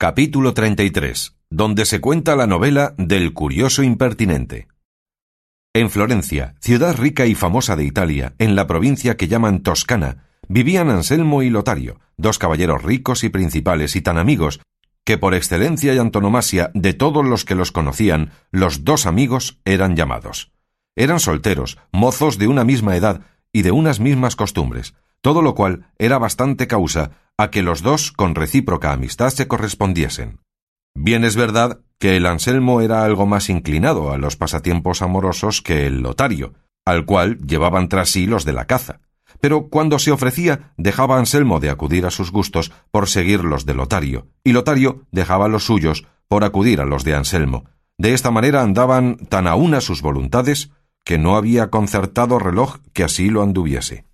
Capítulo 33, donde se cuenta la novela del curioso impertinente. En Florencia, ciudad rica y famosa de Italia, en la provincia que llaman Toscana, vivían Anselmo y Lotario, dos caballeros ricos y principales y tan amigos, que por excelencia y antonomasia de todos los que los conocían, los dos amigos eran llamados. Eran solteros, mozos de una misma edad y de unas mismas costumbres, todo lo cual era bastante causa a que los dos con recíproca amistad se correspondiesen. Bien es verdad que el Anselmo era algo más inclinado a los pasatiempos amorosos que el Lotario, al cual llevaban tras sí los de la caza, pero cuando se ofrecía dejaba Anselmo de acudir a sus gustos por seguir los de Lotario, y Lotario dejaba los suyos por acudir a los de Anselmo. De esta manera andaban tan a una sus voluntades que no había concertado reloj que así lo anduviese.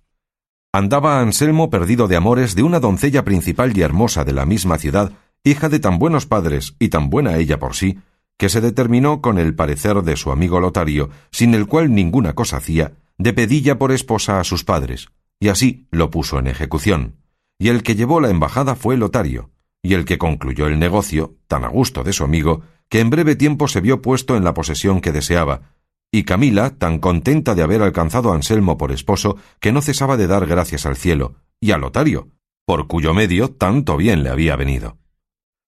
Andaba Anselmo perdido de amores de una doncella principal y hermosa de la misma ciudad, hija de tan buenos padres y tan buena ella por sí, que se determinó con el parecer de su amigo Lotario, sin el cual ninguna cosa hacía, de pedilla por esposa a sus padres, y así lo puso en ejecución. Y el que llevó la embajada fue Lotario, y el que concluyó el negocio, tan a gusto de su amigo, que en breve tiempo se vio puesto en la posesión que deseaba, y Camila, tan contenta de haber alcanzado a Anselmo por esposo, que no cesaba de dar gracias al cielo, y a Lotario, por cuyo medio tanto bien le había venido.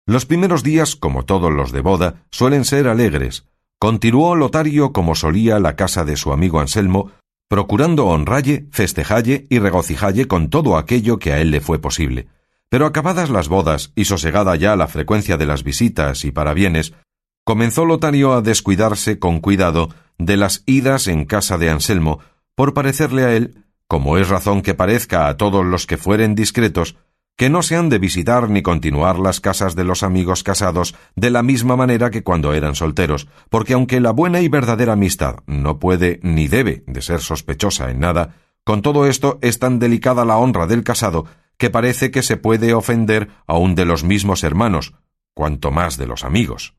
Los primeros días, como todos los de boda, suelen ser alegres. Continuó Lotario como solía la casa de su amigo Anselmo, procurando honralle, festejalle y regocijalle con todo aquello que a él le fue posible. Pero acabadas las bodas y sosegada ya la frecuencia de las visitas y parabienes, comenzó Lotario a descuidarse con cuidado de las idas en casa de Anselmo, por parecerle a él, como es razón que parezca a todos los que fueren discretos, que no se han de visitar ni continuar las casas de los amigos casados de la misma manera que cuando eran solteros, porque aunque la buena y verdadera amistad no puede ni debe de ser sospechosa en nada, con todo esto es tan delicada la honra del casado que parece que se puede ofender aun de los mismos hermanos, cuanto más de los amigos.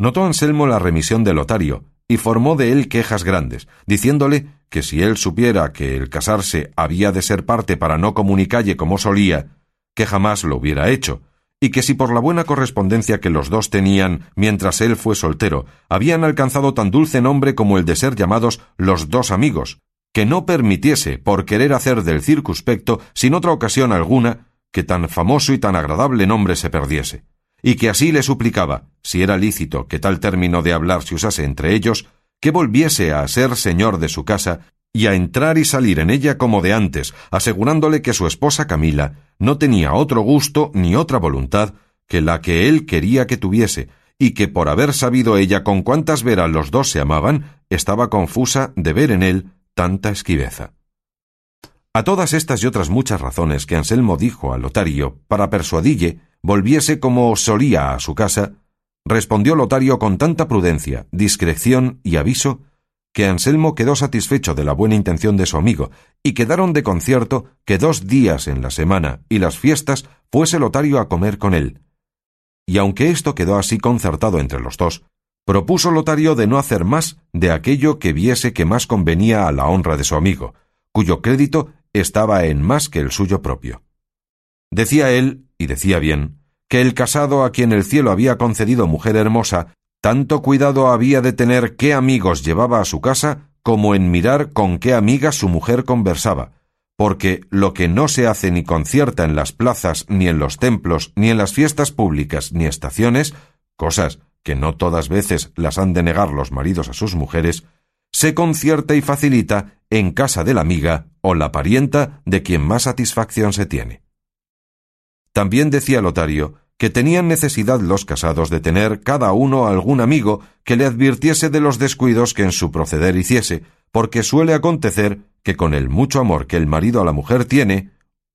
Notó Anselmo la remisión de Lotario, y formó de él quejas grandes, diciéndole que si él supiera que el casarse había de ser parte para no comunicalle como solía, que jamás lo hubiera hecho, y que si por la buena correspondencia que los dos tenían mientras él fue soltero, habían alcanzado tan dulce nombre como el de ser llamados los dos amigos, que no permitiese, por querer hacer del circunspecto, sin otra ocasión alguna, que tan famoso y tan agradable nombre se perdiese y que así le suplicaba, si era lícito que tal término de hablar se usase entre ellos, que volviese a ser señor de su casa y a entrar y salir en ella como de antes, asegurándole que su esposa Camila no tenía otro gusto ni otra voluntad que la que él quería que tuviese, y que por haber sabido ella con cuántas veras los dos se amaban, estaba confusa de ver en él tanta esquiveza. A todas estas y otras muchas razones que Anselmo dijo a Lotario para persuadille volviese como solía a su casa, respondió Lotario con tanta prudencia, discreción y aviso, que Anselmo quedó satisfecho de la buena intención de su amigo, y quedaron de concierto que dos días en la semana y las fiestas fuese Lotario a comer con él. Y aunque esto quedó así concertado entre los dos, propuso Lotario de no hacer más de aquello que viese que más convenía a la honra de su amigo, cuyo crédito estaba en más que el suyo propio. Decía él, y decía bien, que el casado a quien el cielo había concedido mujer hermosa, tanto cuidado había de tener qué amigos llevaba a su casa como en mirar con qué amigas su mujer conversaba, porque lo que no se hace ni concierta en las plazas, ni en los templos, ni en las fiestas públicas, ni estaciones, cosas que no todas veces las han de negar los maridos a sus mujeres, se concierta y facilita en casa de la amiga o la parienta de quien más satisfacción se tiene. También decía Lotario que tenían necesidad los casados de tener cada uno algún amigo que le advirtiese de los descuidos que en su proceder hiciese, porque suele acontecer que con el mucho amor que el marido a la mujer tiene,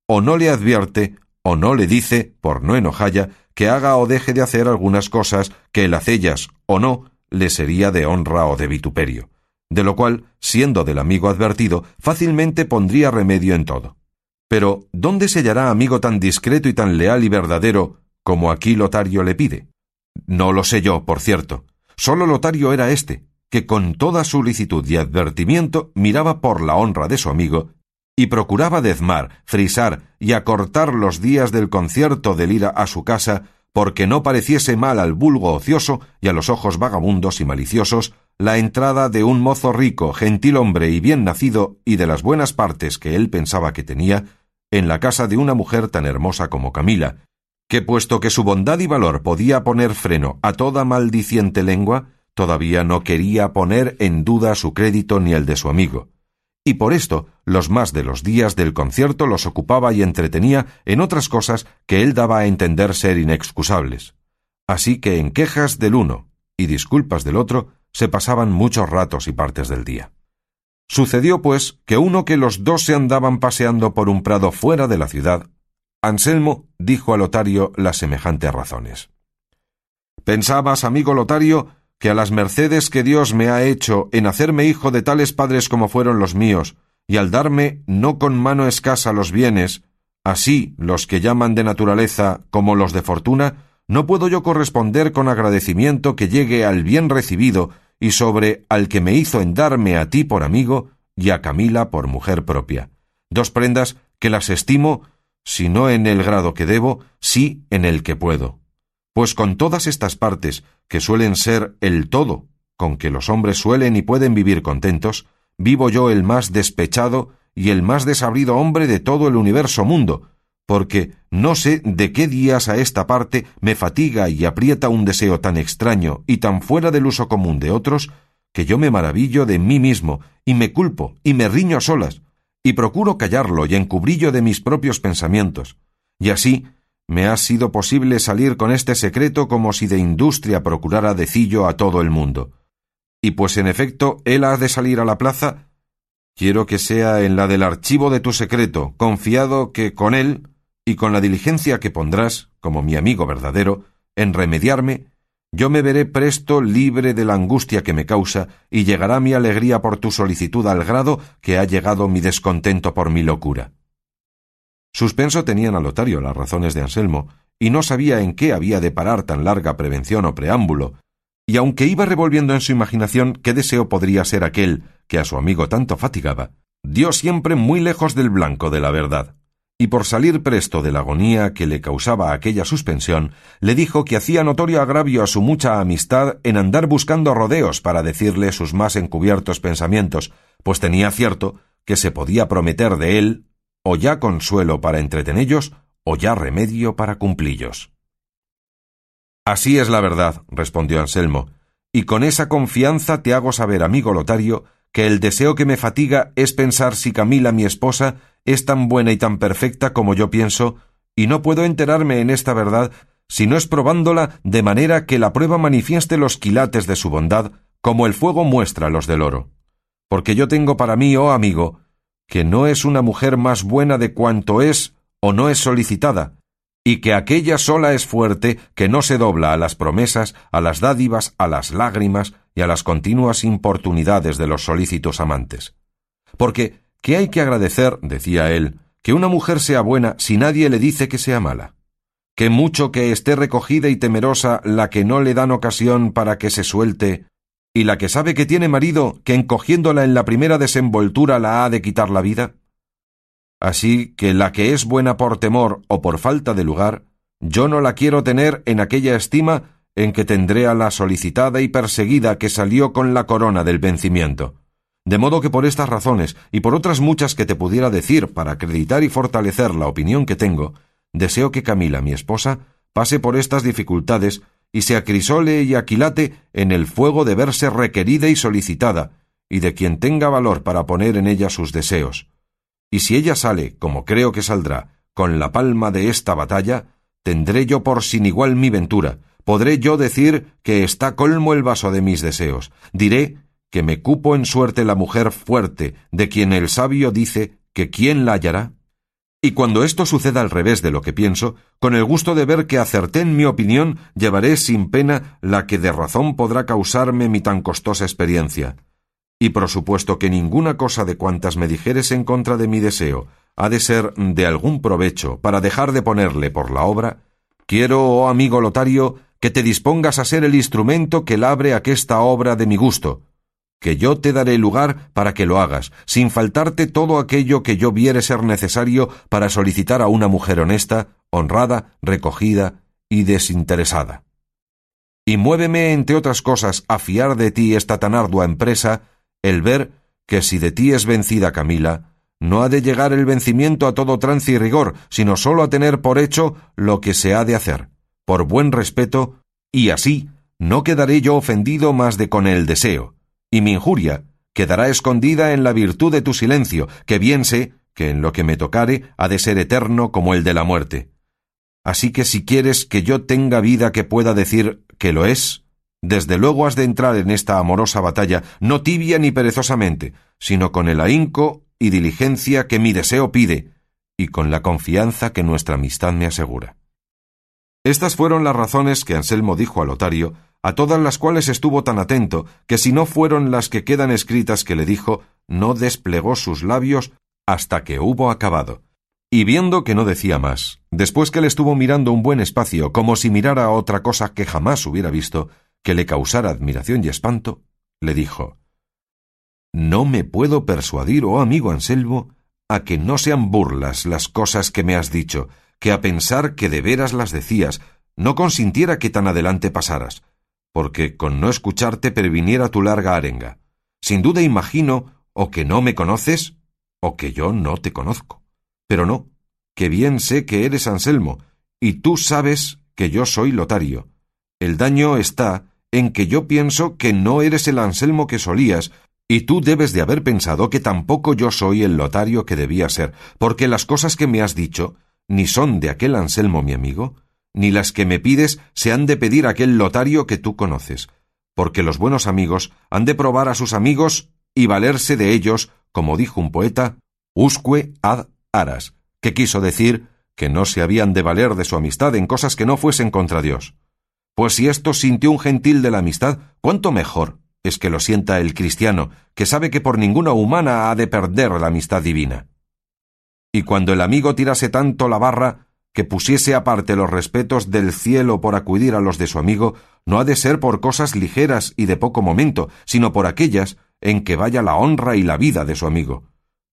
o no le advierte, o no le dice, por no enojalla, que haga o deje de hacer algunas cosas que el hacellas o no le sería de honra o de vituperio, de lo cual, siendo del amigo advertido, fácilmente pondría remedio en todo. Pero, ¿dónde se hallará amigo tan discreto y tan leal y verdadero como aquí Lotario le pide? No lo sé yo, por cierto. Solo Lotario era éste, que con toda solicitud y advertimiento miraba por la honra de su amigo y procuraba dezmar, frisar y acortar los días del concierto del ir a su casa porque no pareciese mal al vulgo ocioso y a los ojos vagabundos y maliciosos la entrada de un mozo rico, gentil hombre y bien nacido, y de las buenas partes que él pensaba que tenía, en la casa de una mujer tan hermosa como Camila, que puesto que su bondad y valor podía poner freno a toda maldiciente lengua, todavía no quería poner en duda su crédito ni el de su amigo. Y por esto, los más de los días del concierto los ocupaba y entretenía en otras cosas que él daba a entender ser inexcusables. Así que en quejas del uno y disculpas del otro se pasaban muchos ratos y partes del día. Sucedió, pues, que uno que los dos se andaban paseando por un prado fuera de la ciudad, Anselmo dijo a Lotario las semejantes razones. ¿Pensabas, amigo Lotario, que a las mercedes que Dios me ha hecho en hacerme hijo de tales padres como fueron los míos, y al darme no con mano escasa los bienes, así los que llaman de naturaleza como los de fortuna, no puedo yo corresponder con agradecimiento que llegue al bien recibido y sobre al que me hizo en darme a ti por amigo y a Camila por mujer propia. Dos prendas que las estimo, si no en el grado que debo, sí en el que puedo. Pues con todas estas partes, que suelen ser el todo, con que los hombres suelen y pueden vivir contentos, vivo yo el más despechado y el más desabrido hombre de todo el universo mundo, porque no sé de qué días a esta parte me fatiga y aprieta un deseo tan extraño y tan fuera del uso común de otros, que yo me maravillo de mí mismo, y me culpo, y me riño a solas, y procuro callarlo y encubrillo de mis propios pensamientos, y así me ha sido posible salir con este secreto como si de industria procurara decillo a todo el mundo. Y pues en efecto él ha de salir a la plaza, quiero que sea en la del archivo de tu secreto, confiado que con él y con la diligencia que pondrás, como mi amigo verdadero, en remediarme, yo me veré presto libre de la angustia que me causa y llegará mi alegría por tu solicitud al grado que ha llegado mi descontento por mi locura. Suspenso tenían a Lotario las razones de Anselmo, y no sabía en qué había de parar tan larga prevención o preámbulo, y aunque iba revolviendo en su imaginación qué deseo podría ser aquel que a su amigo tanto fatigaba, dio siempre muy lejos del blanco de la verdad y por salir presto de la agonía que le causaba aquella suspensión, le dijo que hacía notorio agravio a su mucha amistad en andar buscando rodeos para decirle sus más encubiertos pensamientos, pues tenía cierto que se podía prometer de él o ya consuelo para entretenellos o ya remedio para cumplillos. Así es la verdad, respondió Anselmo, y con esa confianza te hago saber, amigo Lotario, que el deseo que me fatiga es pensar si Camila, mi esposa, es tan buena y tan perfecta como yo pienso, y no puedo enterarme en esta verdad si no es probándola de manera que la prueba manifieste los quilates de su bondad, como el fuego muestra los del oro. Porque yo tengo para mí, oh amigo, que no es una mujer más buena de cuanto es o no es solicitada, y que aquella sola es fuerte que no se dobla a las promesas, a las dádivas, a las lágrimas y a las continuas importunidades de los solícitos amantes. Porque, ¿qué hay que agradecer, decía él, que una mujer sea buena si nadie le dice que sea mala? Que mucho que esté recogida y temerosa la que no le dan ocasión para que se suelte, y la que sabe que tiene marido que encogiéndola en la primera desenvoltura la ha de quitar la vida? Así que la que es buena por temor o por falta de lugar, yo no la quiero tener en aquella estima en que tendré a la solicitada y perseguida que salió con la corona del vencimiento. De modo que por estas razones y por otras muchas que te pudiera decir para acreditar y fortalecer la opinión que tengo, deseo que Camila, mi esposa, pase por estas dificultades y se acrisole y aquilate en el fuego de verse requerida y solicitada, y de quien tenga valor para poner en ella sus deseos. Y si ella sale, como creo que saldrá, con la palma de esta batalla, tendré yo por sin igual mi ventura, podré yo decir que está colmo el vaso de mis deseos, diré que me cupo en suerte la mujer fuerte, de quien el sabio dice que quién la hallará. Y cuando esto suceda al revés de lo que pienso, con el gusto de ver que acerté en mi opinión, llevaré sin pena la que de razón podrá causarme mi tan costosa experiencia y por supuesto que ninguna cosa de cuantas me dijeres en contra de mi deseo ha de ser de algún provecho para dejar de ponerle por la obra, quiero, oh amigo Lotario, que te dispongas a ser el instrumento que labre aquesta obra de mi gusto, que yo te daré lugar para que lo hagas, sin faltarte todo aquello que yo viere ser necesario para solicitar a una mujer honesta, honrada, recogida y desinteresada. Y muéveme, entre otras cosas, a fiar de ti esta tan ardua empresa, el ver que si de ti es vencida Camila, no ha de llegar el vencimiento a todo trance y rigor, sino sólo a tener por hecho lo que se ha de hacer, por buen respeto, y así no quedaré yo ofendido más de con el deseo, y mi injuria quedará escondida en la virtud de tu silencio, que bien sé que en lo que me tocare ha de ser eterno como el de la muerte. Así que si quieres que yo tenga vida que pueda decir que lo es, desde luego has de entrar en esta amorosa batalla, no tibia ni perezosamente, sino con el ahínco y diligencia que mi deseo pide, y con la confianza que nuestra amistad me asegura. Estas fueron las razones que Anselmo dijo a Lotario, a todas las cuales estuvo tan atento, que si no fueron las que quedan escritas que le dijo, no desplegó sus labios hasta que hubo acabado. Y viendo que no decía más, después que le estuvo mirando un buen espacio, como si mirara otra cosa que jamás hubiera visto, que le causara admiración y espanto, le dijo No me puedo persuadir, oh amigo Anselmo, a que no sean burlas las cosas que me has dicho, que a pensar que de veras las decías, no consintiera que tan adelante pasaras, porque con no escucharte previniera tu larga arenga. Sin duda imagino o que no me conoces, o que yo no te conozco. Pero no, que bien sé que eres Anselmo, y tú sabes que yo soy Lotario. El daño está en que yo pienso que no eres el Anselmo que solías, y tú debes de haber pensado que tampoco yo soy el Lotario que debía ser, porque las cosas que me has dicho ni son de aquel Anselmo mi amigo, ni las que me pides se han de pedir aquel lotario que tú conoces, porque los buenos amigos han de probar a sus amigos y valerse de ellos, como dijo un poeta, usque ad aras, que quiso decir que no se habían de valer de su amistad en cosas que no fuesen contra Dios. Pues si esto sintió un gentil de la amistad, cuánto mejor es que lo sienta el cristiano, que sabe que por ninguna humana ha de perder la amistad divina y cuando el amigo tirase tanto la barra que pusiese aparte los respetos del cielo por acudir a los de su amigo, no ha de ser por cosas ligeras y de poco momento, sino por aquellas en que vaya la honra y la vida de su amigo.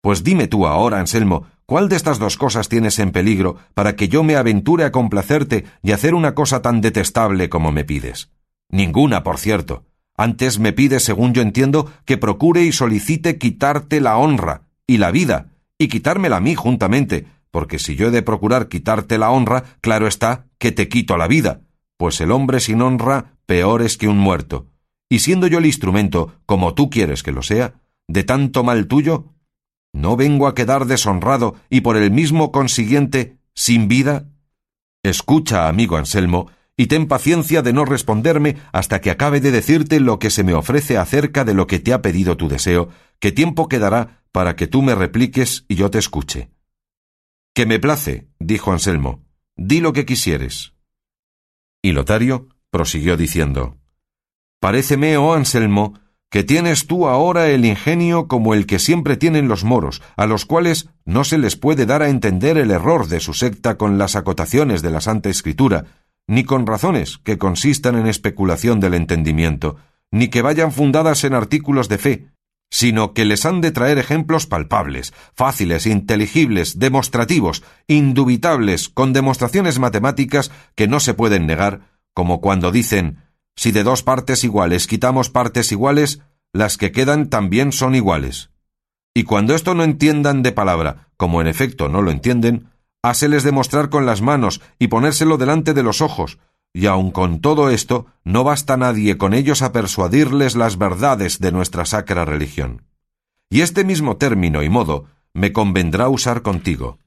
Pues dime tú ahora, Anselmo, ¿cuál de estas dos cosas tienes en peligro para que yo me aventure a complacerte y hacer una cosa tan detestable como me pides? Ninguna, por cierto. Antes me pides, según yo entiendo, que procure y solicite quitarte la honra y la vida, y quitármela a mí juntamente, porque si yo he de procurar quitarte la honra, claro está que te quito la vida, pues el hombre sin honra peor es que un muerto. Y siendo yo el instrumento, como tú quieres que lo sea, de tanto mal tuyo, ¿no vengo a quedar deshonrado y por el mismo consiguiente sin vida? Escucha, amigo Anselmo, y ten paciencia de no responderme hasta que acabe de decirte lo que se me ofrece acerca de lo que te ha pedido tu deseo, que tiempo quedará para que tú me repliques y yo te escuche. Que me place, dijo Anselmo, di lo que quisieres. Y Lotario prosiguió diciendo, Paréceme, oh Anselmo, que tienes tú ahora el ingenio como el que siempre tienen los moros, a los cuales no se les puede dar a entender el error de su secta con las acotaciones de la Santa Escritura, ni con razones que consistan en especulación del entendimiento, ni que vayan fundadas en artículos de fe, sino que les han de traer ejemplos palpables, fáciles, inteligibles, demostrativos, indubitables, con demostraciones matemáticas que no se pueden negar, como cuando dicen si de dos partes iguales quitamos partes iguales, las que quedan también son iguales. Y cuando esto no entiendan de palabra, como en efecto no lo entienden, háseles demostrar con las manos y ponérselo delante de los ojos, y aun con todo esto, no basta nadie con ellos a persuadirles las verdades de nuestra sacra religión. Y este mismo término y modo me convendrá usar contigo,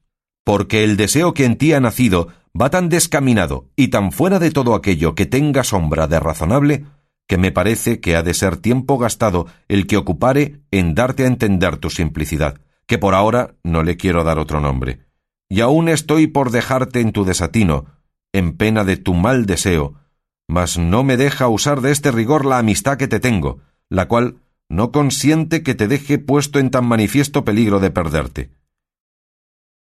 porque el deseo que en ti ha nacido va tan descaminado y tan fuera de todo aquello que tenga sombra de razonable, que me parece que ha de ser tiempo gastado el que ocupare en darte a entender tu simplicidad, que por ahora no le quiero dar otro nombre. Y aún estoy por dejarte en tu desatino, en pena de tu mal deseo, mas no me deja usar de este rigor la amistad que te tengo, la cual no consiente que te deje puesto en tan manifiesto peligro de perderte.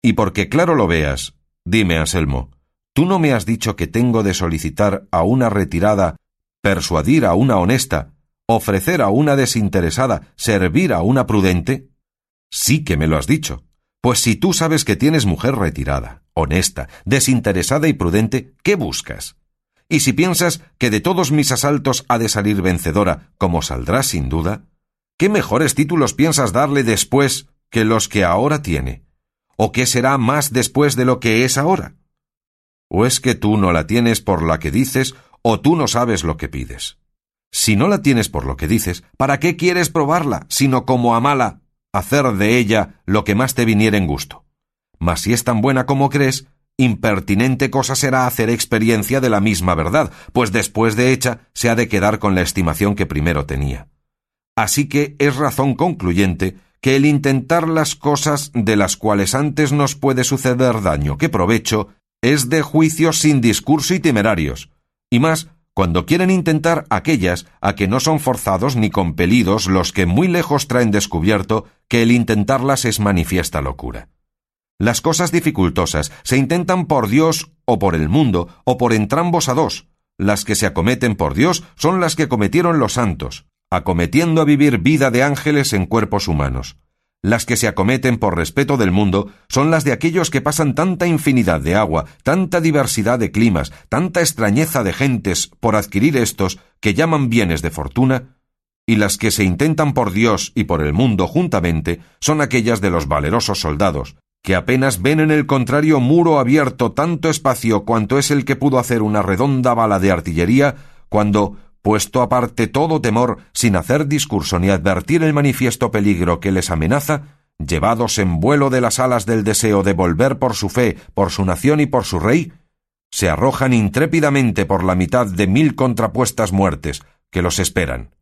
Y porque claro lo veas, dime, Anselmo, ¿tú no me has dicho que tengo de solicitar a una retirada, persuadir a una honesta, ofrecer a una desinteresada, servir a una prudente? Sí que me lo has dicho. Pues si tú sabes que tienes mujer retirada, honesta, desinteresada y prudente, ¿qué buscas? Y si piensas que de todos mis asaltos ha de salir vencedora, como saldrá sin duda, ¿qué mejores títulos piensas darle después que los que ahora tiene? ¿O qué será más después de lo que es ahora? ¿O es que tú no la tienes por la que dices, o tú no sabes lo que pides? Si no la tienes por lo que dices, ¿para qué quieres probarla, sino como a mala, hacer de ella lo que más te viniera en gusto? Mas si es tan buena como crees, impertinente cosa será hacer experiencia de la misma verdad, pues después de hecha se ha de quedar con la estimación que primero tenía. Así que es razón concluyente que el intentar las cosas de las cuales antes nos puede suceder daño que provecho es de juicios sin discurso y temerarios, y más cuando quieren intentar aquellas a que no son forzados ni compelidos los que muy lejos traen descubierto que el intentarlas es manifiesta locura. Las cosas dificultosas se intentan por Dios o por el mundo o por entrambos a dos. Las que se acometen por Dios son las que cometieron los santos, acometiendo a vivir vida de ángeles en cuerpos humanos. Las que se acometen por respeto del mundo son las de aquellos que pasan tanta infinidad de agua, tanta diversidad de climas, tanta extrañeza de gentes por adquirir estos que llaman bienes de fortuna, y las que se intentan por Dios y por el mundo juntamente son aquellas de los valerosos soldados, que apenas ven en el contrario muro abierto tanto espacio cuanto es el que pudo hacer una redonda bala de artillería, cuando, puesto aparte todo temor, sin hacer discurso ni advertir el manifiesto peligro que les amenaza, llevados en vuelo de las alas del deseo de volver por su fe, por su nación y por su rey, se arrojan intrépidamente por la mitad de mil contrapuestas muertes que los esperan.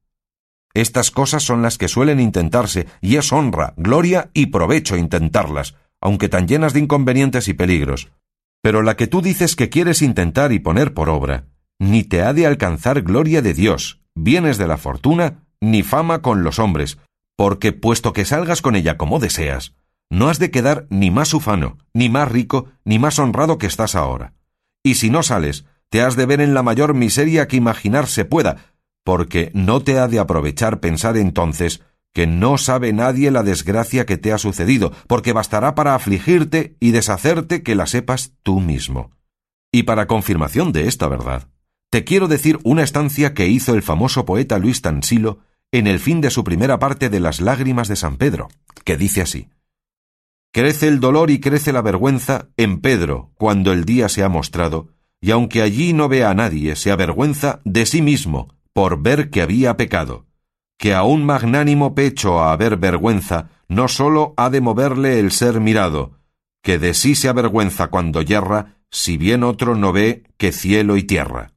Estas cosas son las que suelen intentarse, y es honra, gloria y provecho intentarlas, aunque tan llenas de inconvenientes y peligros. Pero la que tú dices que quieres intentar y poner por obra, ni te ha de alcanzar gloria de Dios, bienes de la fortuna, ni fama con los hombres, porque puesto que salgas con ella como deseas, no has de quedar ni más ufano, ni más rico, ni más honrado que estás ahora. Y si no sales, te has de ver en la mayor miseria que imaginarse pueda, porque no te ha de aprovechar pensar entonces que no sabe nadie la desgracia que te ha sucedido, porque bastará para afligirte y deshacerte que la sepas tú mismo. Y para confirmación de esta verdad, te quiero decir una estancia que hizo el famoso poeta Luis Tansilo en el fin de su primera parte de Las lágrimas de San Pedro, que dice así Crece el dolor y crece la vergüenza en Pedro cuando el día se ha mostrado, y aunque allí no vea a nadie, se avergüenza de sí mismo por ver que había pecado, que a un magnánimo pecho a haber vergüenza no sólo ha de moverle el ser mirado, que de sí se avergüenza cuando yerra, si bien otro no ve que cielo y tierra.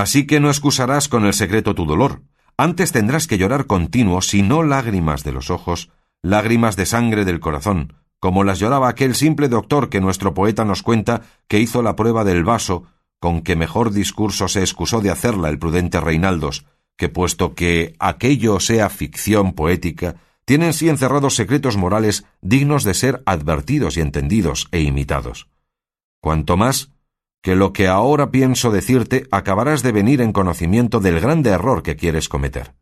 Así que no excusarás con el secreto tu dolor, antes tendrás que llorar continuo, si no lágrimas de los ojos, lágrimas de sangre del corazón, como las lloraba aquel simple doctor que nuestro poeta nos cuenta que hizo la prueba del vaso, con que mejor discurso se excusó de hacerla el prudente Reinaldos, que puesto que aquello sea ficción poética, tienen sí encerrados secretos morales dignos de ser advertidos y entendidos e imitados. Cuanto más que lo que ahora pienso decirte acabarás de venir en conocimiento del grande error que quieres cometer.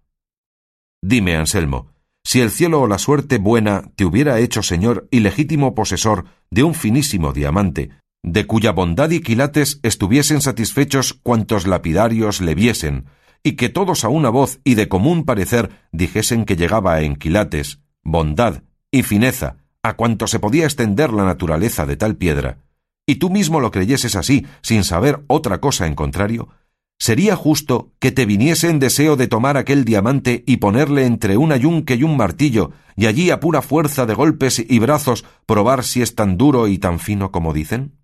Dime, Anselmo, si el cielo o la suerte buena te hubiera hecho señor y legítimo posesor de un finísimo diamante, de cuya bondad y quilates estuviesen satisfechos cuantos lapidarios le viesen, y que todos a una voz y de común parecer dijesen que llegaba en quilates, bondad y fineza a cuanto se podía extender la naturaleza de tal piedra, y tú mismo lo creyeses así, sin saber otra cosa en contrario, sería justo que te viniese en deseo de tomar aquel diamante y ponerle entre un ayunque y un martillo, y allí a pura fuerza de golpes y brazos probar si es tan duro y tan fino como dicen?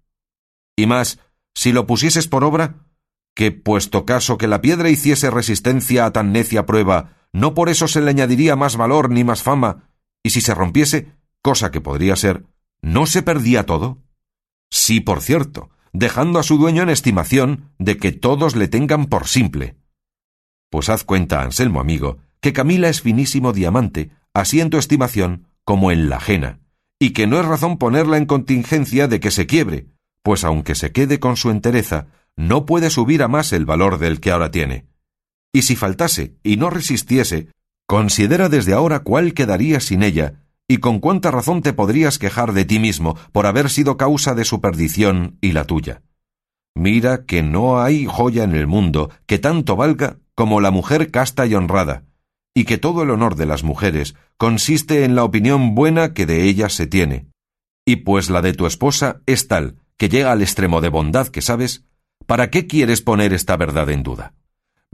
Y más, si lo pusieses por obra, que, puesto caso que la piedra hiciese resistencia a tan necia prueba, no por eso se le añadiría más valor ni más fama, y si se rompiese, cosa que podría ser, ¿no se perdía todo? Sí, por cierto, dejando a su dueño en estimación de que todos le tengan por simple. Pues haz cuenta, Anselmo amigo, que Camila es finísimo diamante, así en tu estimación como en la ajena, y que no es razón ponerla en contingencia de que se quiebre, pues aunque se quede con su entereza, no puede subir a más el valor del que ahora tiene. Y si faltase y no resistiese, considera desde ahora cuál quedaría sin ella, y con cuánta razón te podrías quejar de ti mismo por haber sido causa de su perdición y la tuya. Mira que no hay joya en el mundo que tanto valga como la mujer casta y honrada, y que todo el honor de las mujeres consiste en la opinión buena que de ellas se tiene. Y pues la de tu esposa es tal que llega al extremo de bondad que sabes, ¿para qué quieres poner esta verdad en duda?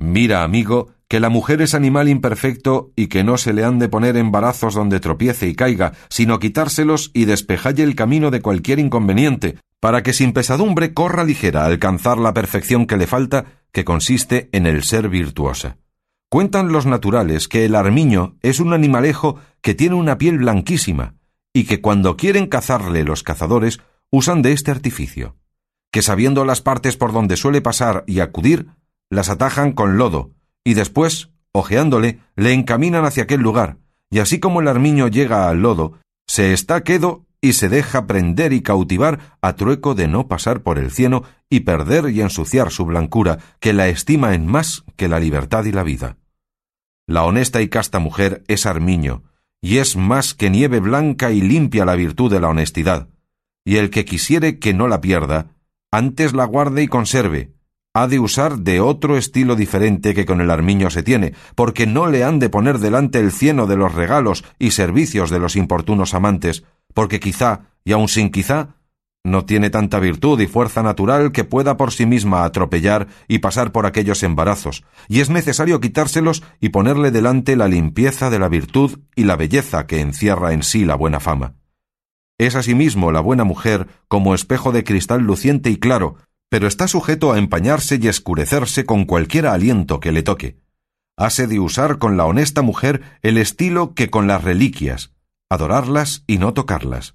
Mira, amigo, que la mujer es animal imperfecto y que no se le han de poner embarazos donde tropiece y caiga, sino quitárselos y despejalle el camino de cualquier inconveniente, para que sin pesadumbre corra ligera a alcanzar la perfección que le falta, que consiste en el ser virtuosa. Cuentan los naturales que el armiño es un animalejo que tiene una piel blanquísima, y que cuando quieren cazarle los cazadores usan de este artificio, que sabiendo las partes por donde suele pasar y acudir, las atajan con lodo, y después, ojeándole, le encaminan hacia aquel lugar, y así como el armiño llega al lodo, se está quedo y se deja prender y cautivar a trueco de no pasar por el cieno y perder y ensuciar su blancura, que la estima en más que la libertad y la vida. La honesta y casta mujer es armiño, y es más que nieve blanca y limpia la virtud de la honestidad, y el que quisiere que no la pierda, antes la guarde y conserve, ha de usar de otro estilo diferente que con el armiño se tiene, porque no le han de poner delante el cieno de los regalos y servicios de los importunos amantes, porque quizá, y aun sin quizá, no tiene tanta virtud y fuerza natural que pueda por sí misma atropellar y pasar por aquellos embarazos, y es necesario quitárselos y ponerle delante la limpieza de la virtud y la belleza que encierra en sí la buena fama. Es asimismo la buena mujer como espejo de cristal luciente y claro, pero está sujeto a empañarse y escurecerse con cualquier aliento que le toque. Hase de usar con la honesta mujer el estilo que con las reliquias, adorarlas y no tocarlas.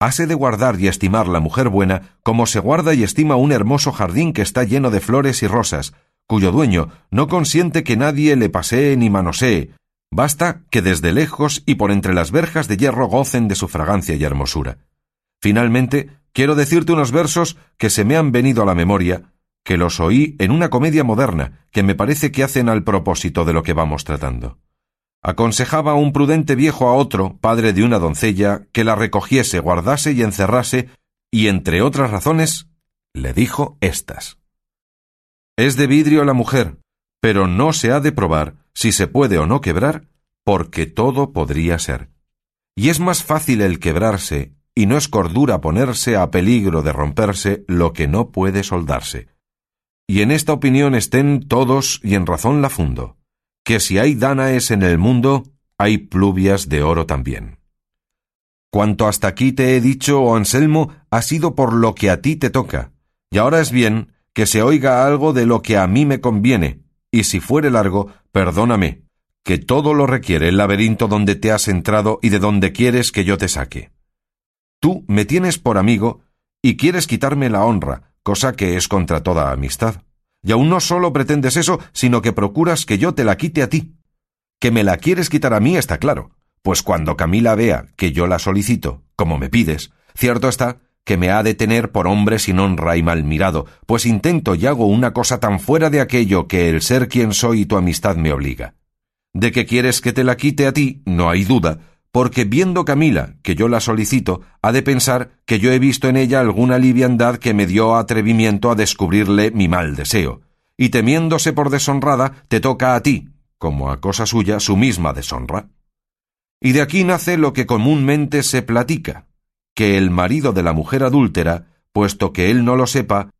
Hase de guardar y estimar la mujer buena como se guarda y estima un hermoso jardín que está lleno de flores y rosas, cuyo dueño no consiente que nadie le pasee ni manosee, basta que desde lejos y por entre las verjas de hierro gocen de su fragancia y hermosura. Finalmente, quiero decirte unos versos que se me han venido a la memoria, que los oí en una comedia moderna, que me parece que hacen al propósito de lo que vamos tratando. Aconsejaba un prudente viejo a otro, padre de una doncella, que la recogiese, guardase y encerrase, y entre otras razones, le dijo estas. Es de vidrio la mujer, pero no se ha de probar si se puede o no quebrar, porque todo podría ser. Y es más fácil el quebrarse y no es cordura ponerse a peligro de romperse lo que no puede soldarse. Y en esta opinión estén todos y en razón la fundo, que si hay dánaes en el mundo, hay pluvias de oro también. Cuanto hasta aquí te he dicho, oh Anselmo, ha sido por lo que a ti te toca, y ahora es bien que se oiga algo de lo que a mí me conviene, y si fuere largo, perdóname, que todo lo requiere el laberinto donde te has entrado y de donde quieres que yo te saque. Tú me tienes por amigo y quieres quitarme la honra, cosa que es contra toda amistad. Y aún no solo pretendes eso, sino que procuras que yo te la quite a ti. Que me la quieres quitar a mí está claro, pues cuando Camila vea que yo la solicito, como me pides, cierto está que me ha de tener por hombre sin honra y mal mirado, pues intento y hago una cosa tan fuera de aquello que el ser quien soy y tu amistad me obliga. De que quieres que te la quite a ti, no hay duda, porque viendo Camila que yo la solicito, ha de pensar que yo he visto en ella alguna liviandad que me dio atrevimiento a descubrirle mi mal deseo, y temiéndose por deshonrada, te toca a ti, como a cosa suya, su misma deshonra. Y de aquí nace lo que comúnmente se platica, que el marido de la mujer adúltera, puesto que él no lo sepa,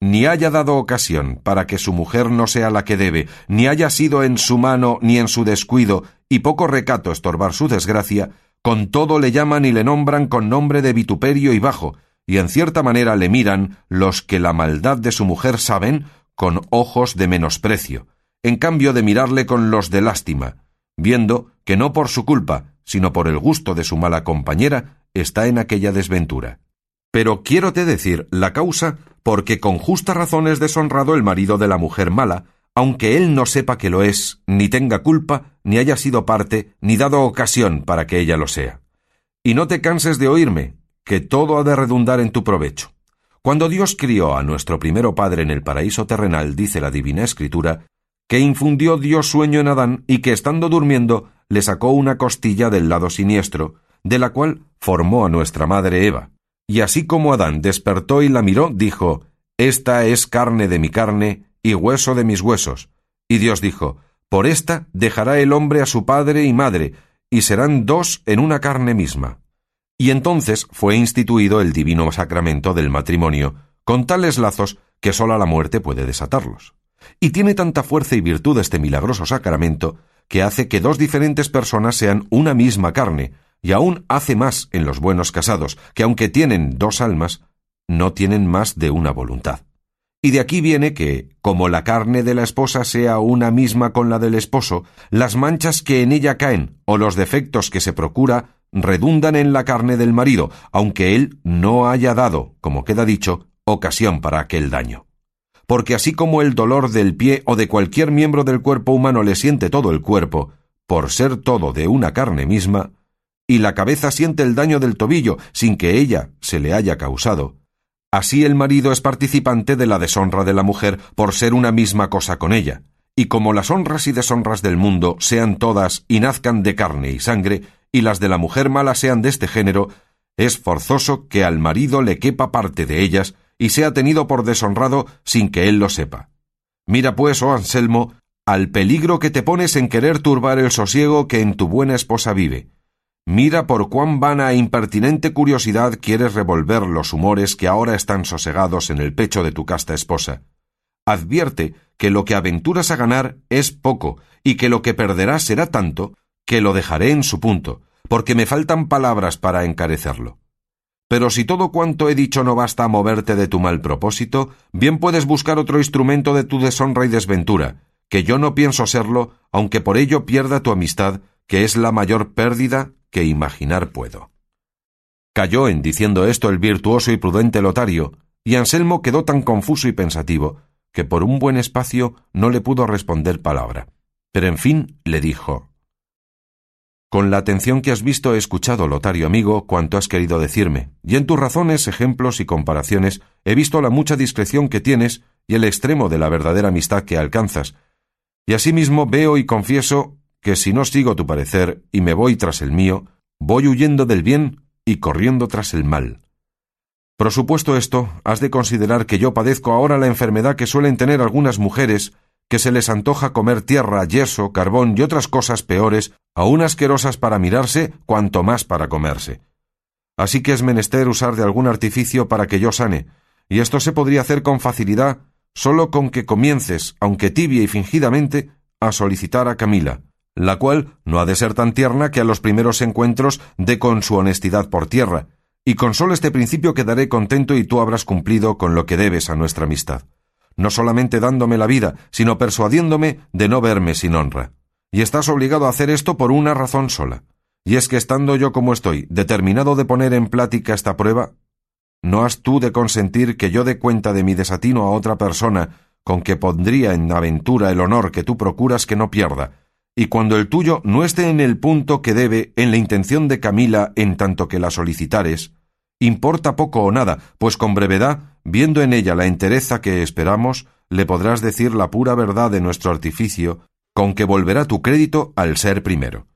ni haya dado ocasión para que su mujer no sea la que debe, ni haya sido en su mano ni en su descuido y poco recato estorbar su desgracia, con todo le llaman y le nombran con nombre de vituperio y bajo, y en cierta manera le miran los que la maldad de su mujer saben con ojos de menosprecio, en cambio de mirarle con los de lástima, viendo que no por su culpa, sino por el gusto de su mala compañera, está en aquella desventura. Pero quiérote decir la causa porque con justa razón es deshonrado el marido de la mujer mala, aunque él no sepa que lo es, ni tenga culpa, ni haya sido parte, ni dado ocasión para que ella lo sea. Y no te canses de oírme, que todo ha de redundar en tu provecho. Cuando Dios crió a nuestro primero Padre en el paraíso terrenal, dice la Divina Escritura, que infundió Dios sueño en Adán y que estando durmiendo le sacó una costilla del lado siniestro, de la cual formó a nuestra madre Eva. Y así como Adán despertó y la miró, dijo, Esta es carne de mi carne y hueso de mis huesos. Y Dios dijo, Por esta dejará el hombre a su padre y madre, y serán dos en una carne misma. Y entonces fue instituido el divino sacramento del matrimonio, con tales lazos que sola la muerte puede desatarlos. Y tiene tanta fuerza y virtud este milagroso sacramento que hace que dos diferentes personas sean una misma carne, y aún hace más en los buenos casados, que aunque tienen dos almas, no tienen más de una voluntad. Y de aquí viene que, como la carne de la esposa sea una misma con la del esposo, las manchas que en ella caen o los defectos que se procura redundan en la carne del marido, aunque él no haya dado, como queda dicho, ocasión para aquel daño. Porque así como el dolor del pie o de cualquier miembro del cuerpo humano le siente todo el cuerpo, por ser todo de una carne misma, y la cabeza siente el daño del tobillo sin que ella se le haya causado, así el marido es participante de la deshonra de la mujer por ser una misma cosa con ella, y como las honras y deshonras del mundo sean todas y nazcan de carne y sangre, y las de la mujer mala sean de este género, es forzoso que al marido le quepa parte de ellas, y sea tenido por deshonrado sin que él lo sepa. Mira pues, oh Anselmo, al peligro que te pones en querer turbar el sosiego que en tu buena esposa vive. Mira por cuán vana e impertinente curiosidad quieres revolver los humores que ahora están sosegados en el pecho de tu casta esposa. Advierte que lo que aventuras a ganar es poco, y que lo que perderás será tanto, que lo dejaré en su punto, porque me faltan palabras para encarecerlo. Pero si todo cuanto he dicho no basta a moverte de tu mal propósito, bien puedes buscar otro instrumento de tu deshonra y desventura, que yo no pienso serlo, aunque por ello pierda tu amistad, que es la mayor pérdida que imaginar puedo. Cayó en diciendo esto el virtuoso y prudente Lotario, y Anselmo quedó tan confuso y pensativo, que por un buen espacio no le pudo responder palabra. Pero en fin le dijo con la atención que has visto he escuchado, Lotario amigo, cuanto has querido decirme, y en tus razones, ejemplos y comparaciones he visto la mucha discreción que tienes y el extremo de la verdadera amistad que alcanzas. Y asimismo veo y confieso que si no sigo tu parecer y me voy tras el mío, voy huyendo del bien y corriendo tras el mal. Por supuesto esto, has de considerar que yo padezco ahora la enfermedad que suelen tener algunas mujeres que se les antoja comer tierra, yeso, carbón y otras cosas peores, aún asquerosas para mirarse, cuanto más para comerse. Así que es menester usar de algún artificio para que yo sane, y esto se podría hacer con facilidad sólo con que comiences, aunque tibia y fingidamente, a solicitar a Camila, la cual no ha de ser tan tierna que a los primeros encuentros dé con su honestidad por tierra, y con solo este principio quedaré contento y tú habrás cumplido con lo que debes a nuestra amistad. No solamente dándome la vida, sino persuadiéndome de no verme sin honra. Y estás obligado a hacer esto por una razón sola, y es que estando yo como estoy, determinado de poner en plática esta prueba, ¿no has tú de consentir que yo dé cuenta de mi desatino a otra persona con que pondría en aventura el honor que tú procuras que no pierda, y cuando el tuyo no esté en el punto que debe en la intención de Camila en tanto que la solicitares, importa poco o nada, pues con brevedad viendo en ella la entereza que esperamos, le podrás decir la pura verdad de nuestro artificio, con que volverá tu crédito al ser primero.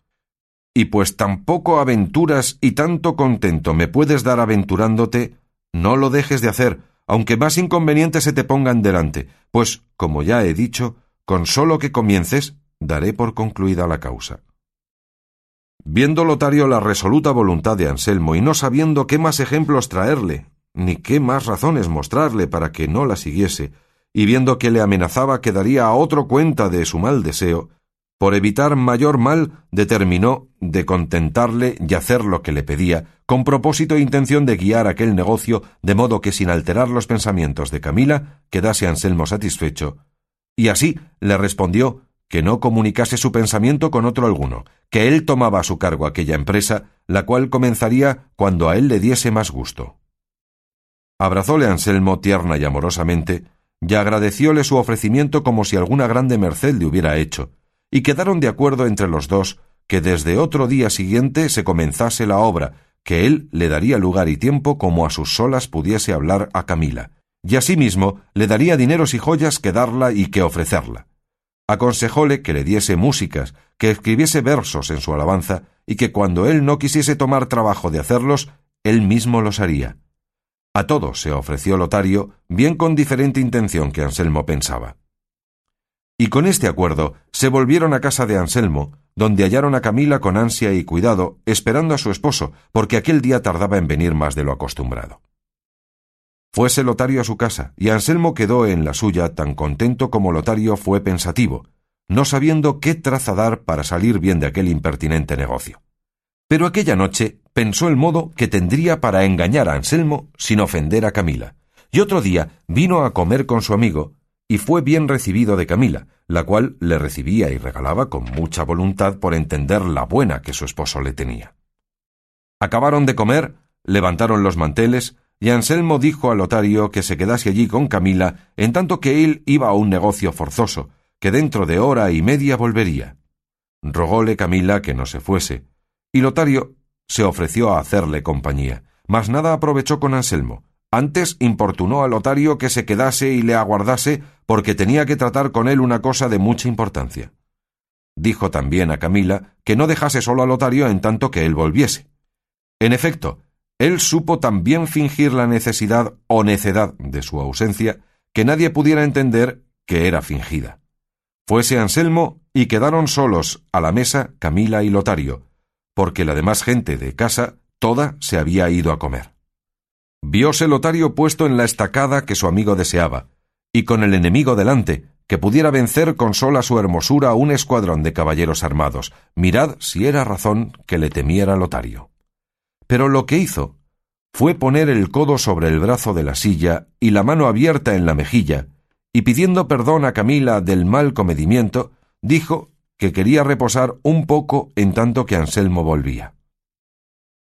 Y pues tan poco aventuras y tanto contento me puedes dar aventurándote, no lo dejes de hacer, aunque más inconvenientes se te pongan delante, pues, como ya he dicho, con solo que comiences, daré por concluida la causa. Viendo Lotario la resoluta voluntad de Anselmo y no sabiendo qué más ejemplos traerle, ni qué más razones mostrarle para que no la siguiese, y viendo que le amenazaba que daría a otro cuenta de su mal deseo, por evitar mayor mal, determinó de contentarle y hacer lo que le pedía, con propósito e intención de guiar aquel negocio de modo que sin alterar los pensamientos de Camila quedase Anselmo satisfecho. Y así le respondió que no comunicase su pensamiento con otro alguno, que él tomaba a su cargo aquella empresa, la cual comenzaría cuando a él le diese más gusto. Abrazóle Anselmo tierna y amorosamente, y agradecióle su ofrecimiento como si alguna grande merced le hubiera hecho, y quedaron de acuerdo entre los dos que desde otro día siguiente se comenzase la obra, que él le daría lugar y tiempo como a sus solas pudiese hablar a Camila, y asimismo le daría dineros y joyas que darla y que ofrecerla. Aconsejóle que le diese músicas, que escribiese versos en su alabanza, y que cuando él no quisiese tomar trabajo de hacerlos, él mismo los haría. A todo se ofreció Lotario, bien con diferente intención que Anselmo pensaba. Y con este acuerdo se volvieron a casa de Anselmo, donde hallaron a Camila con ansia y cuidado, esperando a su esposo, porque aquel día tardaba en venir más de lo acostumbrado. Fuese Lotario a su casa, y Anselmo quedó en la suya tan contento como Lotario fue pensativo, no sabiendo qué traza dar para salir bien de aquel impertinente negocio. Pero aquella noche pensó el modo que tendría para engañar a Anselmo sin ofender a Camila, y otro día vino a comer con su amigo, y fue bien recibido de Camila, la cual le recibía y regalaba con mucha voluntad por entender la buena que su esposo le tenía. Acabaron de comer, levantaron los manteles, y Anselmo dijo a Lotario que se quedase allí con Camila en tanto que él iba a un negocio forzoso, que dentro de hora y media volvería. Rogóle Camila que no se fuese, y Lotario se ofreció a hacerle compañía, mas nada aprovechó con Anselmo. Antes importunó a Lotario que se quedase y le aguardase, porque tenía que tratar con él una cosa de mucha importancia. Dijo también a Camila que no dejase solo a Lotario en tanto que él volviese. En efecto, él supo también fingir la necesidad o necedad de su ausencia, que nadie pudiera entender que era fingida. Fuese Anselmo y quedaron solos a la mesa Camila y Lotario, porque la demás gente de casa toda se había ido a comer. Vióse Lotario puesto en la estacada que su amigo deseaba, y con el enemigo delante, que pudiera vencer con sola su hermosura un escuadrón de caballeros armados. Mirad si era razón que le temiera Lotario. Pero lo que hizo fue poner el codo sobre el brazo de la silla y la mano abierta en la mejilla, y pidiendo perdón a Camila del mal comedimiento, dijo que quería reposar un poco en tanto que Anselmo volvía.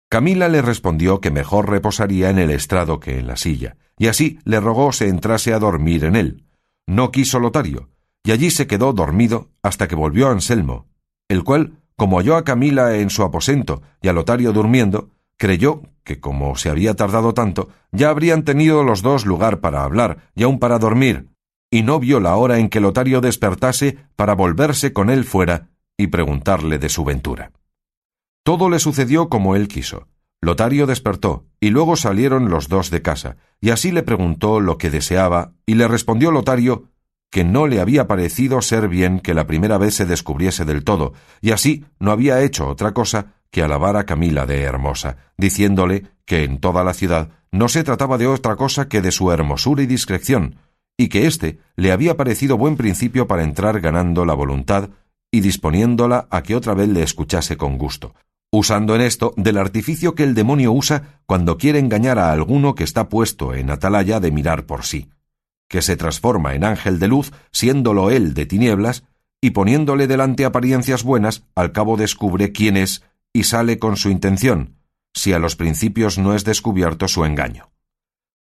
Camila le respondió que mejor reposaría en el estrado que en la silla, y así le rogó se entrase a dormir en él. No quiso Lotario, y allí se quedó dormido hasta que volvió Anselmo, el cual, como halló a Camila en su aposento y a Lotario durmiendo, creyó que como se había tardado tanto, ya habrían tenido los dos lugar para hablar y aun para dormir, y no vio la hora en que Lotario despertase para volverse con él fuera y preguntarle de su ventura. Todo le sucedió como él quiso. Lotario despertó, y luego salieron los dos de casa, y así le preguntó lo que deseaba, y le respondió Lotario que no le había parecido ser bien que la primera vez se descubriese del todo, y así no había hecho otra cosa que alabar a Camila de hermosa, diciéndole que en toda la ciudad no se trataba de otra cosa que de su hermosura y discreción, y que éste le había parecido buen principio para entrar ganando la voluntad y disponiéndola a que otra vez le escuchase con gusto, usando en esto del artificio que el demonio usa cuando quiere engañar a alguno que está puesto en atalaya de mirar por sí, que se transforma en ángel de luz, siéndolo él de tinieblas, y poniéndole delante apariencias buenas, al cabo descubre quién es y sale con su intención, si a los principios no es descubierto su engaño.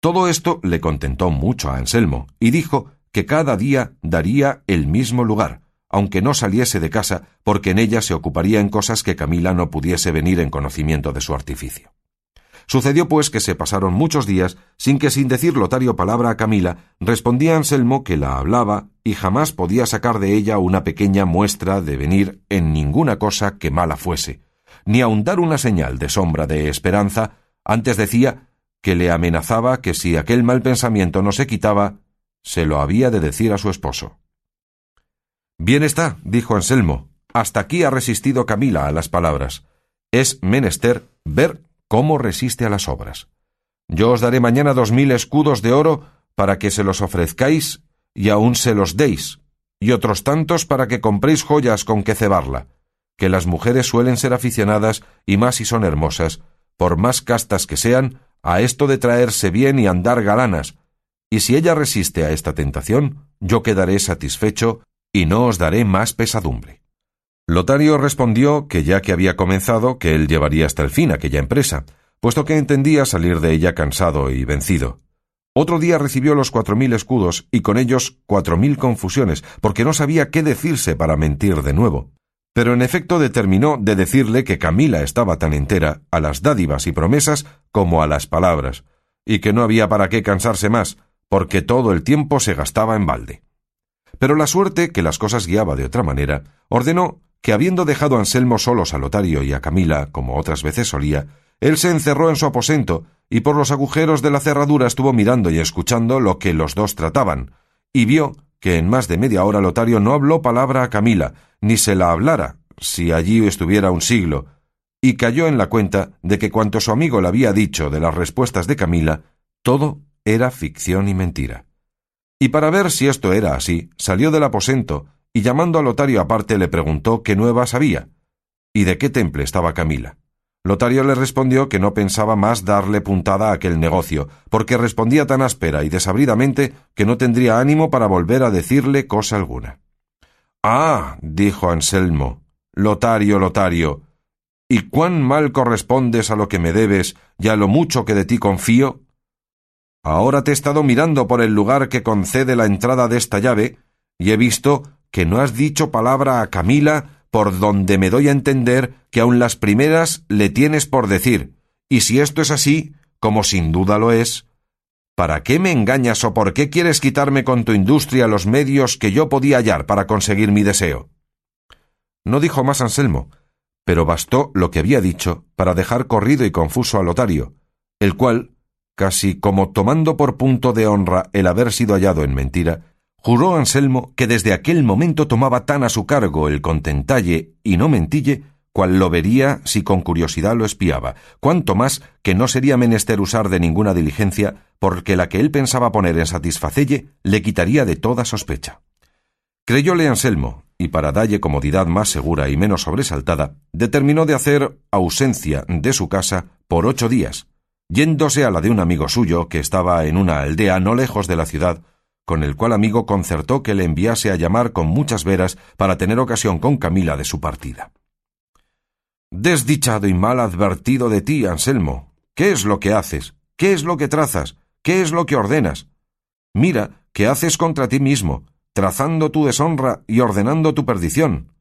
Todo esto le contentó mucho a Anselmo, y dijo que cada día daría el mismo lugar, aunque no saliese de casa, porque en ella se ocuparía en cosas que Camila no pudiese venir en conocimiento de su artificio. Sucedió pues que se pasaron muchos días sin que sin decir Lotario palabra a Camila respondía Anselmo que la hablaba y jamás podía sacar de ella una pequeña muestra de venir en ninguna cosa que mala fuese, ni aun dar una señal de sombra de esperanza, antes decía que le amenazaba que si aquel mal pensamiento no se quitaba, se lo había de decir a su esposo. Bien está, dijo Anselmo, hasta aquí ha resistido Camila a las palabras. Es menester ver cómo resiste a las obras. Yo os daré mañana dos mil escudos de oro para que se los ofrezcáis y aun se los deis, y otros tantos para que compréis joyas con que cebarla, que las mujeres suelen ser aficionadas, y más si son hermosas, por más castas que sean, a esto de traerse bien y andar galanas, y si ella resiste a esta tentación, yo quedaré satisfecho y no os daré más pesadumbre. Lotario respondió que ya que había comenzado, que él llevaría hasta el fin aquella empresa, puesto que entendía salir de ella cansado y vencido. Otro día recibió los cuatro mil escudos y con ellos cuatro mil confusiones, porque no sabía qué decirse para mentir de nuevo pero en efecto determinó de decirle que Camila estaba tan entera a las dádivas y promesas como a las palabras, y que no había para qué cansarse más, porque todo el tiempo se gastaba en balde. Pero la suerte, que las cosas guiaba de otra manera, ordenó que habiendo dejado a Anselmo solos a Lotario y a Camila, como otras veces solía, él se encerró en su aposento y por los agujeros de la cerradura estuvo mirando y escuchando lo que los dos trataban, y vio que en más de media hora Lotario no habló palabra a Camila, ni se la hablara, si allí estuviera un siglo, y cayó en la cuenta de que cuanto su amigo le había dicho de las respuestas de Camila, todo era ficción y mentira. Y para ver si esto era así, salió del aposento y llamando a Lotario aparte le preguntó qué nuevas había y de qué temple estaba Camila. Lotario le respondió que no pensaba más darle puntada a aquel negocio, porque respondía tan áspera y desabridamente que no tendría ánimo para volver a decirle cosa alguna. Ah, dijo Anselmo, Lotario, Lotario, ¿y cuán mal correspondes a lo que me debes y a lo mucho que de ti confío? Ahora te he estado mirando por el lugar que concede la entrada de esta llave, y he visto que no has dicho palabra a Camila por donde me doy a entender que aun las primeras le tienes por decir, y si esto es así, como sin duda lo es, ¿para qué me engañas o por qué quieres quitarme con tu industria los medios que yo podía hallar para conseguir mi deseo? No dijo más Anselmo, pero bastó lo que había dicho para dejar corrido y confuso a Lotario, el cual, casi como tomando por punto de honra el haber sido hallado en mentira, juró Anselmo que desde aquel momento tomaba tan a su cargo el contentalle y no mentille, cual lo vería si con curiosidad lo espiaba, cuanto más que no sería menester usar de ninguna diligencia, porque la que él pensaba poner en satisfacelle le quitaría de toda sospecha. Creyóle Anselmo, y para dalle comodidad más segura y menos sobresaltada, determinó de hacer ausencia de su casa por ocho días, yéndose a la de un amigo suyo que estaba en una aldea no lejos de la ciudad, con el cual amigo concertó que le enviase a llamar con muchas veras para tener ocasión con Camila de su partida. Desdichado y mal advertido de ti, Anselmo. ¿Qué es lo que haces? ¿Qué es lo que trazas? ¿Qué es lo que ordenas? Mira, ¿qué haces contra ti mismo, trazando tu deshonra y ordenando tu perdición?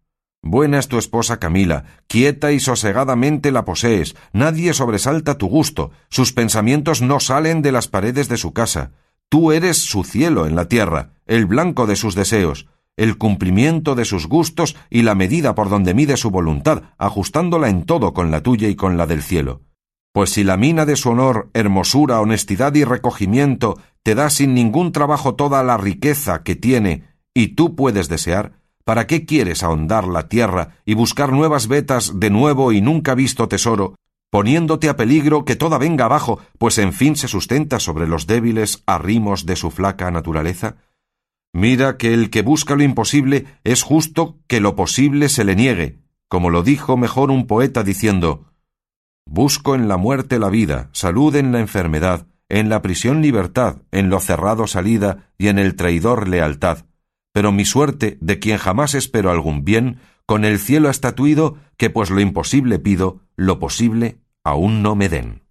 Buena es tu esposa Camila, quieta y sosegadamente la posees, nadie sobresalta tu gusto, sus pensamientos no salen de las paredes de su casa. Tú eres su cielo en la tierra, el blanco de sus deseos, el cumplimiento de sus gustos y la medida por donde mide su voluntad, ajustándola en todo con la tuya y con la del cielo. Pues si la mina de su honor, hermosura, honestidad y recogimiento te da sin ningún trabajo toda la riqueza que tiene y tú puedes desear, ¿Para qué quieres ahondar la tierra y buscar nuevas vetas de nuevo y nunca visto tesoro, poniéndote a peligro que toda venga abajo, pues en fin se sustenta sobre los débiles arrimos de su flaca naturaleza? Mira que el que busca lo imposible es justo que lo posible se le niegue, como lo dijo mejor un poeta diciendo Busco en la muerte la vida, salud en la enfermedad, en la prisión libertad, en lo cerrado salida y en el traidor lealtad pero mi suerte, de quien jamás espero algún bien, con el cielo ha estatuido que pues lo imposible pido, lo posible aún no me den.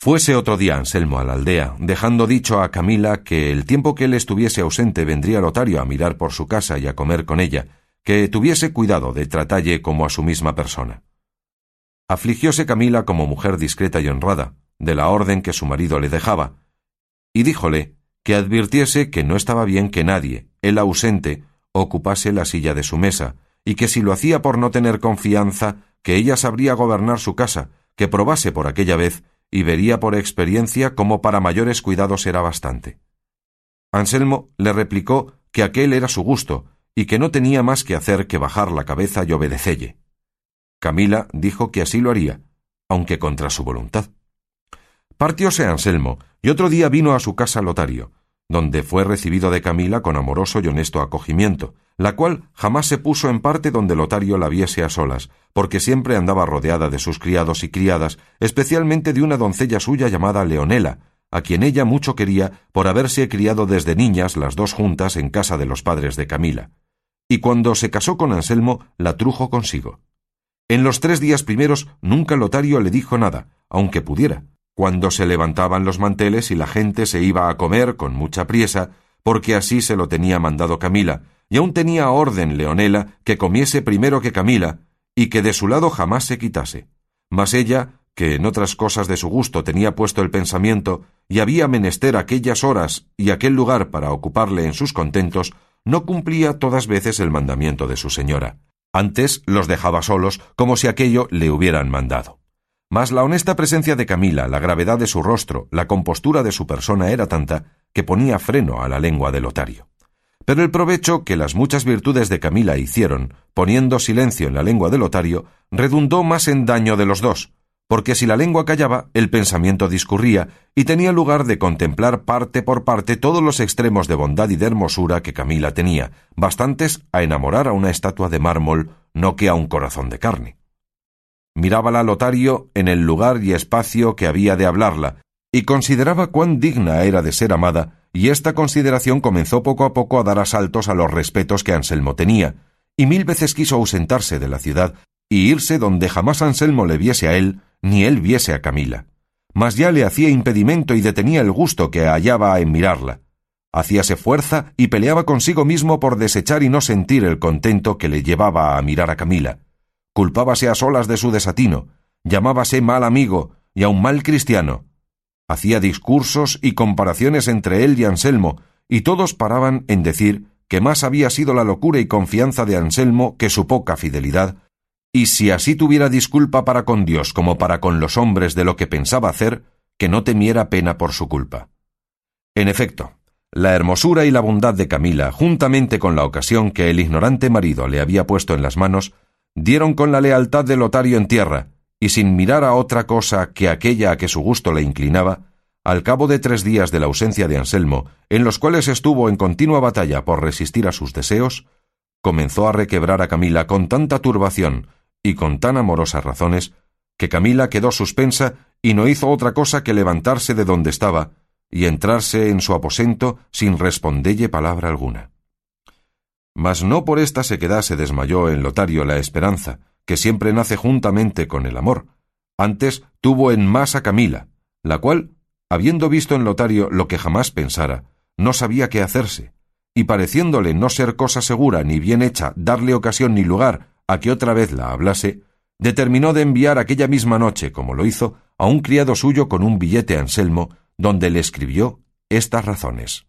Fuese otro día Anselmo a la aldea, dejando dicho a Camila que el tiempo que él estuviese ausente vendría Lotario a mirar por su casa y a comer con ella, que tuviese cuidado de tratalle como a su misma persona. Afligióse Camila como mujer discreta y honrada, de la orden que su marido le dejaba, y díjole que advirtiese que no estaba bien que nadie, el ausente, ocupase la silla de su mesa, y que si lo hacía por no tener confianza, que ella sabría gobernar su casa, que probase por aquella vez, y vería por experiencia cómo para mayores cuidados era bastante. Anselmo le replicó que aquel era su gusto, y que no tenía más que hacer que bajar la cabeza y obedecelle. Camila dijo que así lo haría, aunque contra su voluntad. Partióse Anselmo, y otro día vino a su casa Lotario, donde fue recibido de Camila con amoroso y honesto acogimiento, la cual jamás se puso en parte donde Lotario la viese a solas, porque siempre andaba rodeada de sus criados y criadas, especialmente de una doncella suya llamada Leonela, a quien ella mucho quería por haberse criado desde niñas las dos juntas en casa de los padres de Camila. Y cuando se casó con Anselmo, la trujo consigo. En los tres días primeros nunca Lotario le dijo nada, aunque pudiera, cuando se levantaban los manteles y la gente se iba a comer con mucha priesa, porque así se lo tenía mandado Camila, y aún tenía orden Leonela que comiese primero que Camila, y que de su lado jamás se quitase. Mas ella, que en otras cosas de su gusto tenía puesto el pensamiento y había menester aquellas horas y aquel lugar para ocuparle en sus contentos, no cumplía todas veces el mandamiento de su señora. Antes los dejaba solos como si aquello le hubieran mandado. Mas la honesta presencia de Camila, la gravedad de su rostro, la compostura de su persona era tanta que ponía freno a la lengua de Lotario. Pero el provecho que las muchas virtudes de Camila hicieron, poniendo silencio en la lengua de Lotario, redundó más en daño de los dos, porque si la lengua callaba, el pensamiento discurría, y tenía lugar de contemplar parte por parte todos los extremos de bondad y de hermosura que Camila tenía, bastantes a enamorar a una estatua de mármol, no que a un corazón de carne. Mirábala Lotario en el lugar y espacio que había de hablarla, y consideraba cuán digna era de ser amada, y esta consideración comenzó poco a poco a dar asaltos a los respetos que Anselmo tenía, y mil veces quiso ausentarse de la ciudad y irse donde jamás Anselmo le viese a él, ni él viese a Camila. Mas ya le hacía impedimento y detenía el gusto que hallaba en mirarla. Hacíase fuerza y peleaba consigo mismo por desechar y no sentir el contento que le llevaba a mirar a Camila. Culpábase a solas de su desatino, llamábase mal amigo y aun mal cristiano. Hacía discursos y comparaciones entre él y Anselmo, y todos paraban en decir que más había sido la locura y confianza de Anselmo que su poca fidelidad, y si así tuviera disculpa para con Dios como para con los hombres de lo que pensaba hacer, que no temiera pena por su culpa. En efecto, la hermosura y la bondad de Camila, juntamente con la ocasión que el ignorante marido le había puesto en las manos, dieron con la lealtad de Lotario en tierra, y sin mirar a otra cosa que aquella a que su gusto le inclinaba, al cabo de tres días de la ausencia de Anselmo, en los cuales estuvo en continua batalla por resistir a sus deseos, comenzó a requebrar a Camila con tanta turbación y con tan amorosas razones, que Camila quedó suspensa y no hizo otra cosa que levantarse de donde estaba y entrarse en su aposento sin respondelle palabra alguna. Mas no por esta sequedad se desmayó en Lotario la esperanza, que siempre nace juntamente con el amor. Antes tuvo en más a Camila, la cual, habiendo visto en Lotario lo que jamás pensara, no sabía qué hacerse, y pareciéndole no ser cosa segura ni bien hecha darle ocasión ni lugar a que otra vez la hablase, determinó de enviar aquella misma noche, como lo hizo, a un criado suyo con un billete a Anselmo, donde le escribió estas razones.